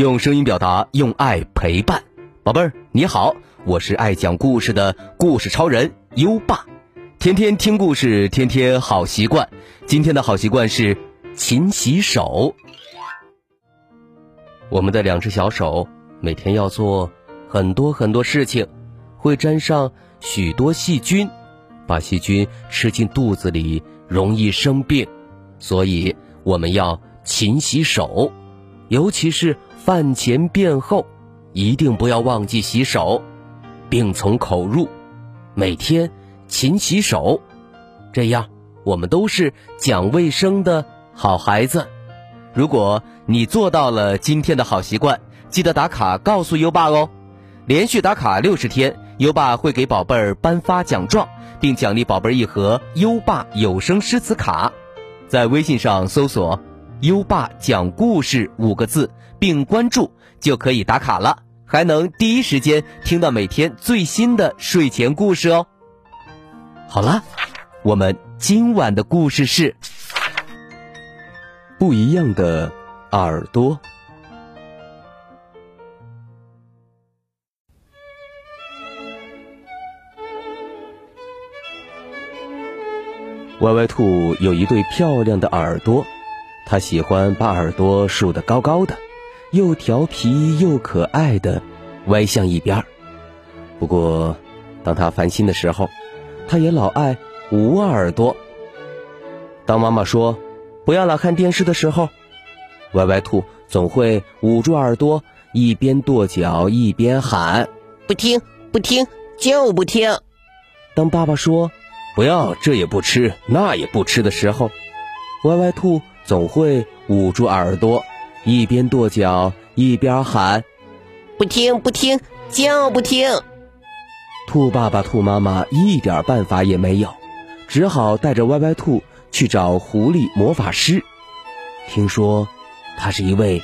用声音表达，用爱陪伴。宝贝儿，你好，我是爱讲故事的故事超人优爸。天天听故事，天天好习惯。今天的好习惯是勤洗手。我们的两只小手每天要做很多很多事情，会沾上许多细菌，把细菌吃进肚子里容易生病，所以我们要勤洗手，尤其是饭前便后，一定不要忘记洗手。病从口入，每天勤洗手，这样我们都是讲卫生的好孩子。如果你做到了今天的好习惯，记得打卡告诉优爸哦。连续打卡六十天，优爸会给宝贝儿颁发奖状，并奖励宝贝儿一盒优爸有声诗词卡。在微信上搜索“优爸讲故事”五个字，并关注就可以打卡了，还能第一时间听到每天最新的睡前故事哦。好了，我们今晚的故事是。不一样的耳朵。歪歪兔有一对漂亮的耳朵，它喜欢把耳朵竖得高高的，又调皮又可爱的歪向一边儿。不过，当它烦心的时候，它也老爱捂耳朵。当妈妈说。不要老看电视的时候，歪歪兔总会捂住耳朵，一边跺脚一边喊：“不听，不听，就不听。”当爸爸说“不要这也不吃，那也不吃”的时候，歪歪兔总会捂住耳朵，一边跺脚一边喊：“不听，不听，就不听。”兔爸爸、兔妈妈一点办法也没有，只好带着歪歪兔。去找狐狸魔法师，听说他是一位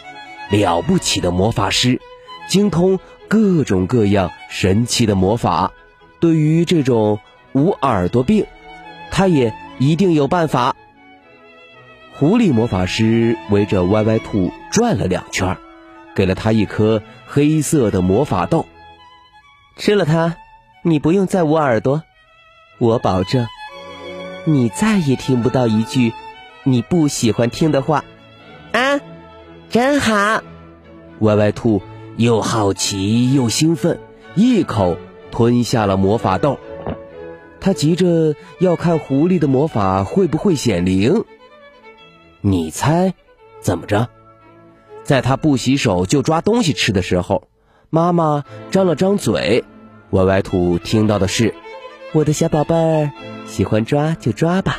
了不起的魔法师，精通各种各样神奇的魔法。对于这种捂耳朵病，他也一定有办法。狐狸魔法师围着歪歪兔转了两圈，给了他一颗黑色的魔法豆，吃了它，你不用再捂耳朵，我保证。你再也听不到一句你不喜欢听的话，啊，真好！歪歪兔又好奇又兴奋，一口吞下了魔法豆。他急着要看狐狸的魔法会不会显灵。你猜怎么着？在他不洗手就抓东西吃的时候，妈妈张了张嘴，歪歪兔听到的是：“我的小宝贝儿。”喜欢抓就抓吧，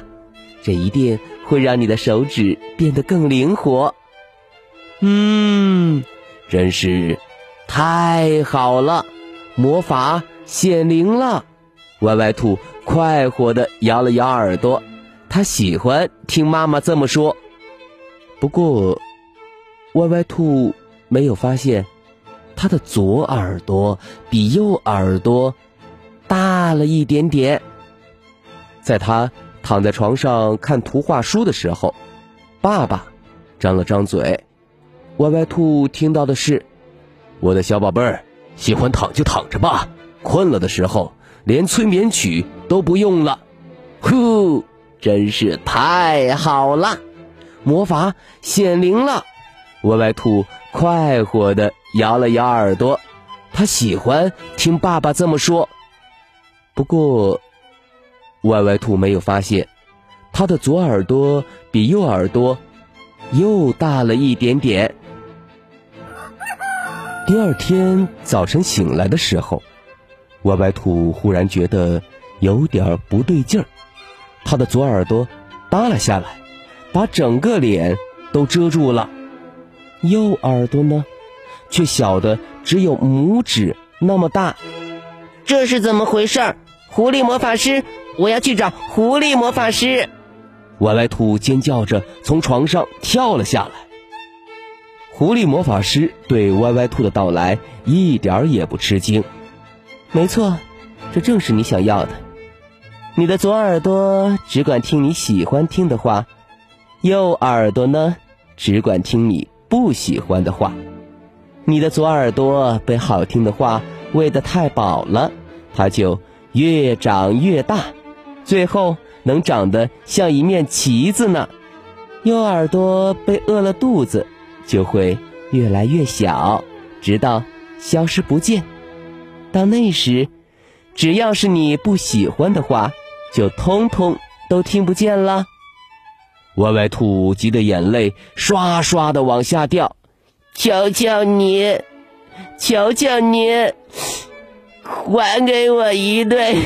这一定会让你的手指变得更灵活。嗯，真是太好了，魔法显灵了。歪歪兔快活的摇了摇耳朵，他喜欢听妈妈这么说。不过，歪歪兔没有发现，它的左耳朵比右耳朵大了一点点。在他躺在床上看图画书的时候，爸爸张了张嘴。歪歪兔听到的是：“我的小宝贝儿，喜欢躺就躺着吧，困了的时候连催眠曲都不用了。”呼，真是太好了，魔法显灵了。歪歪兔快活的摇了摇耳朵，他喜欢听爸爸这么说。不过。歪歪兔没有发现，他的左耳朵比右耳朵又大了一点点。第二天早晨醒来的时候，歪歪兔忽然觉得有点不对劲儿，他的左耳朵耷拉下来，把整个脸都遮住了；右耳朵呢，却小的只有拇指那么大。这是怎么回事？狐狸魔法师！我要去找狐狸魔法师。歪歪兔尖叫着从床上跳了下来。狐狸魔法师对歪歪兔的到来一点也不吃惊。没错，这正是你想要的。你的左耳朵只管听你喜欢听的话，右耳朵呢，只管听你不喜欢的话。你的左耳朵被好听的话喂得太饱了，它就越长越大，最后能长得像一面旗子呢。右耳朵被饿了肚子，就会越来越小，直到消失不见。到那时，只要是你不喜欢的话，就通通都听不见了。歪歪兔急得眼泪刷刷的往下掉。求求你，求求你，还给我一对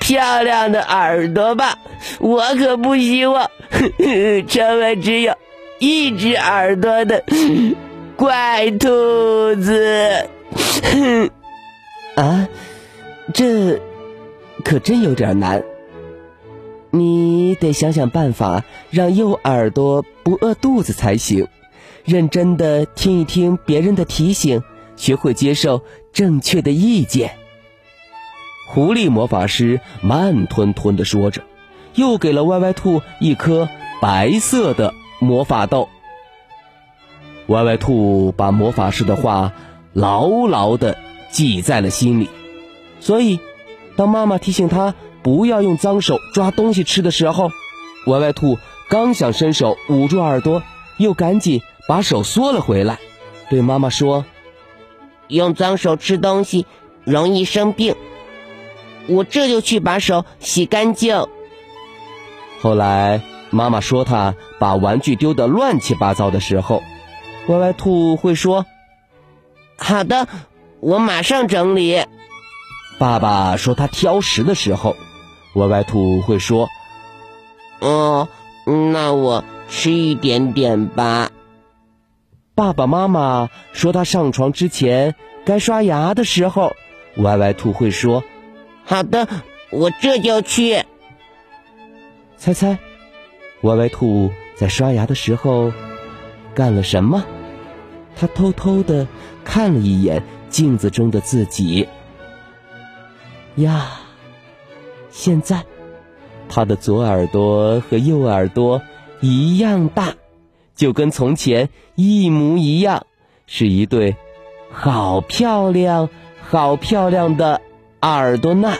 漂亮的耳朵吧！我可不希望 成为只有一只耳朵的 怪兔子。啊，这可真有点难。你得想想办法，让右耳朵不饿肚子才行。认真的听一听别人的提醒，学会接受正确的意见。狐狸魔法师慢吞吞的说着，又给了歪歪兔一颗白色的魔法豆。歪歪兔把魔法师的话牢牢的记在了心里，所以当妈妈提醒他不要用脏手抓东西吃的时候，歪歪兔刚想伸手捂住耳朵，又赶紧。把手缩了回来，对妈妈说：“用脏手吃东西容易生病，我这就去把手洗干净。”后来妈妈说他把玩具丢得乱七八糟的时候，歪歪兔会说：“好的，我马上整理。”爸爸说他挑食的时候，歪歪兔会说：“哦，那我吃一点点吧。”爸爸妈妈说他上床之前该刷牙的时候，歪歪兔会说：“好的，我这就去。”猜猜，歪歪兔在刷牙的时候干了什么？他偷偷的看了一眼镜子中的自己。呀，现在他的左耳朵和右耳朵一样大。就跟从前一模一样，是一对好漂亮、好漂亮的耳朵呢。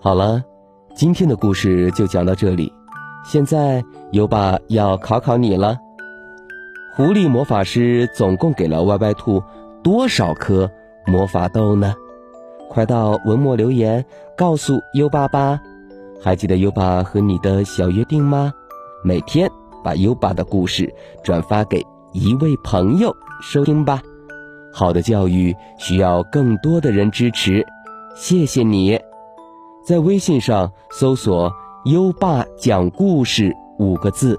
好了，今天的故事就讲到这里。现在优爸要考考你了：狐狸魔法师总共给了歪歪兔多少颗？魔法豆呢？快到文末留言告诉优爸吧！还记得优爸和你的小约定吗？每天把优爸的故事转发给一位朋友收听吧。好的教育需要更多的人支持，谢谢你！在微信上搜索“优爸讲故事”五个字，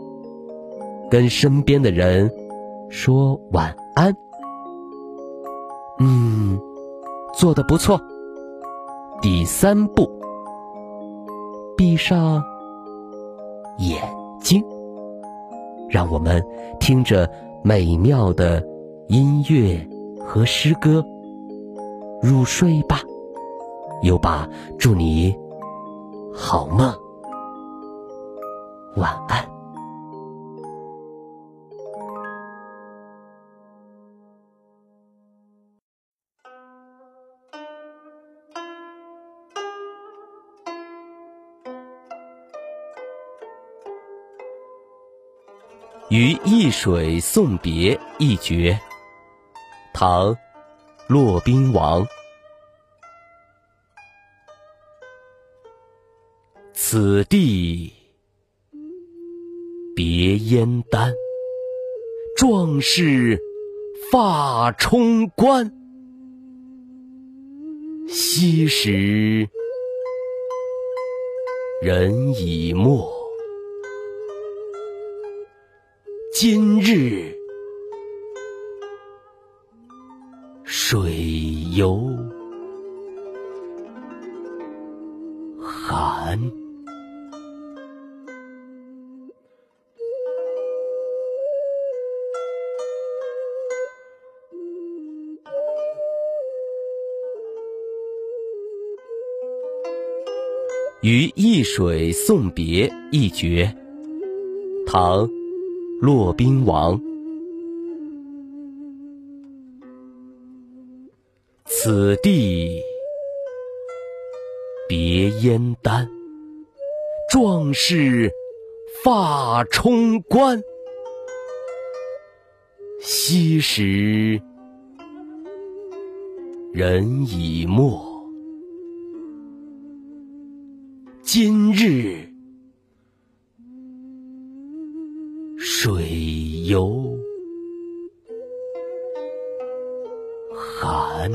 跟身边的人说晚安。嗯，做的不错。第三步，闭上。眼睛，让我们听着美妙的音乐和诗歌入睡吧。优爸，祝你好梦，晚安。于易水送别一绝，唐·骆宾王。此地别燕丹，壮士发冲冠。昔时人已没。今日水犹寒。于易水送别一绝，唐·骆宾王。此地别燕丹，壮士发冲冠。昔时人已没。今日水犹寒。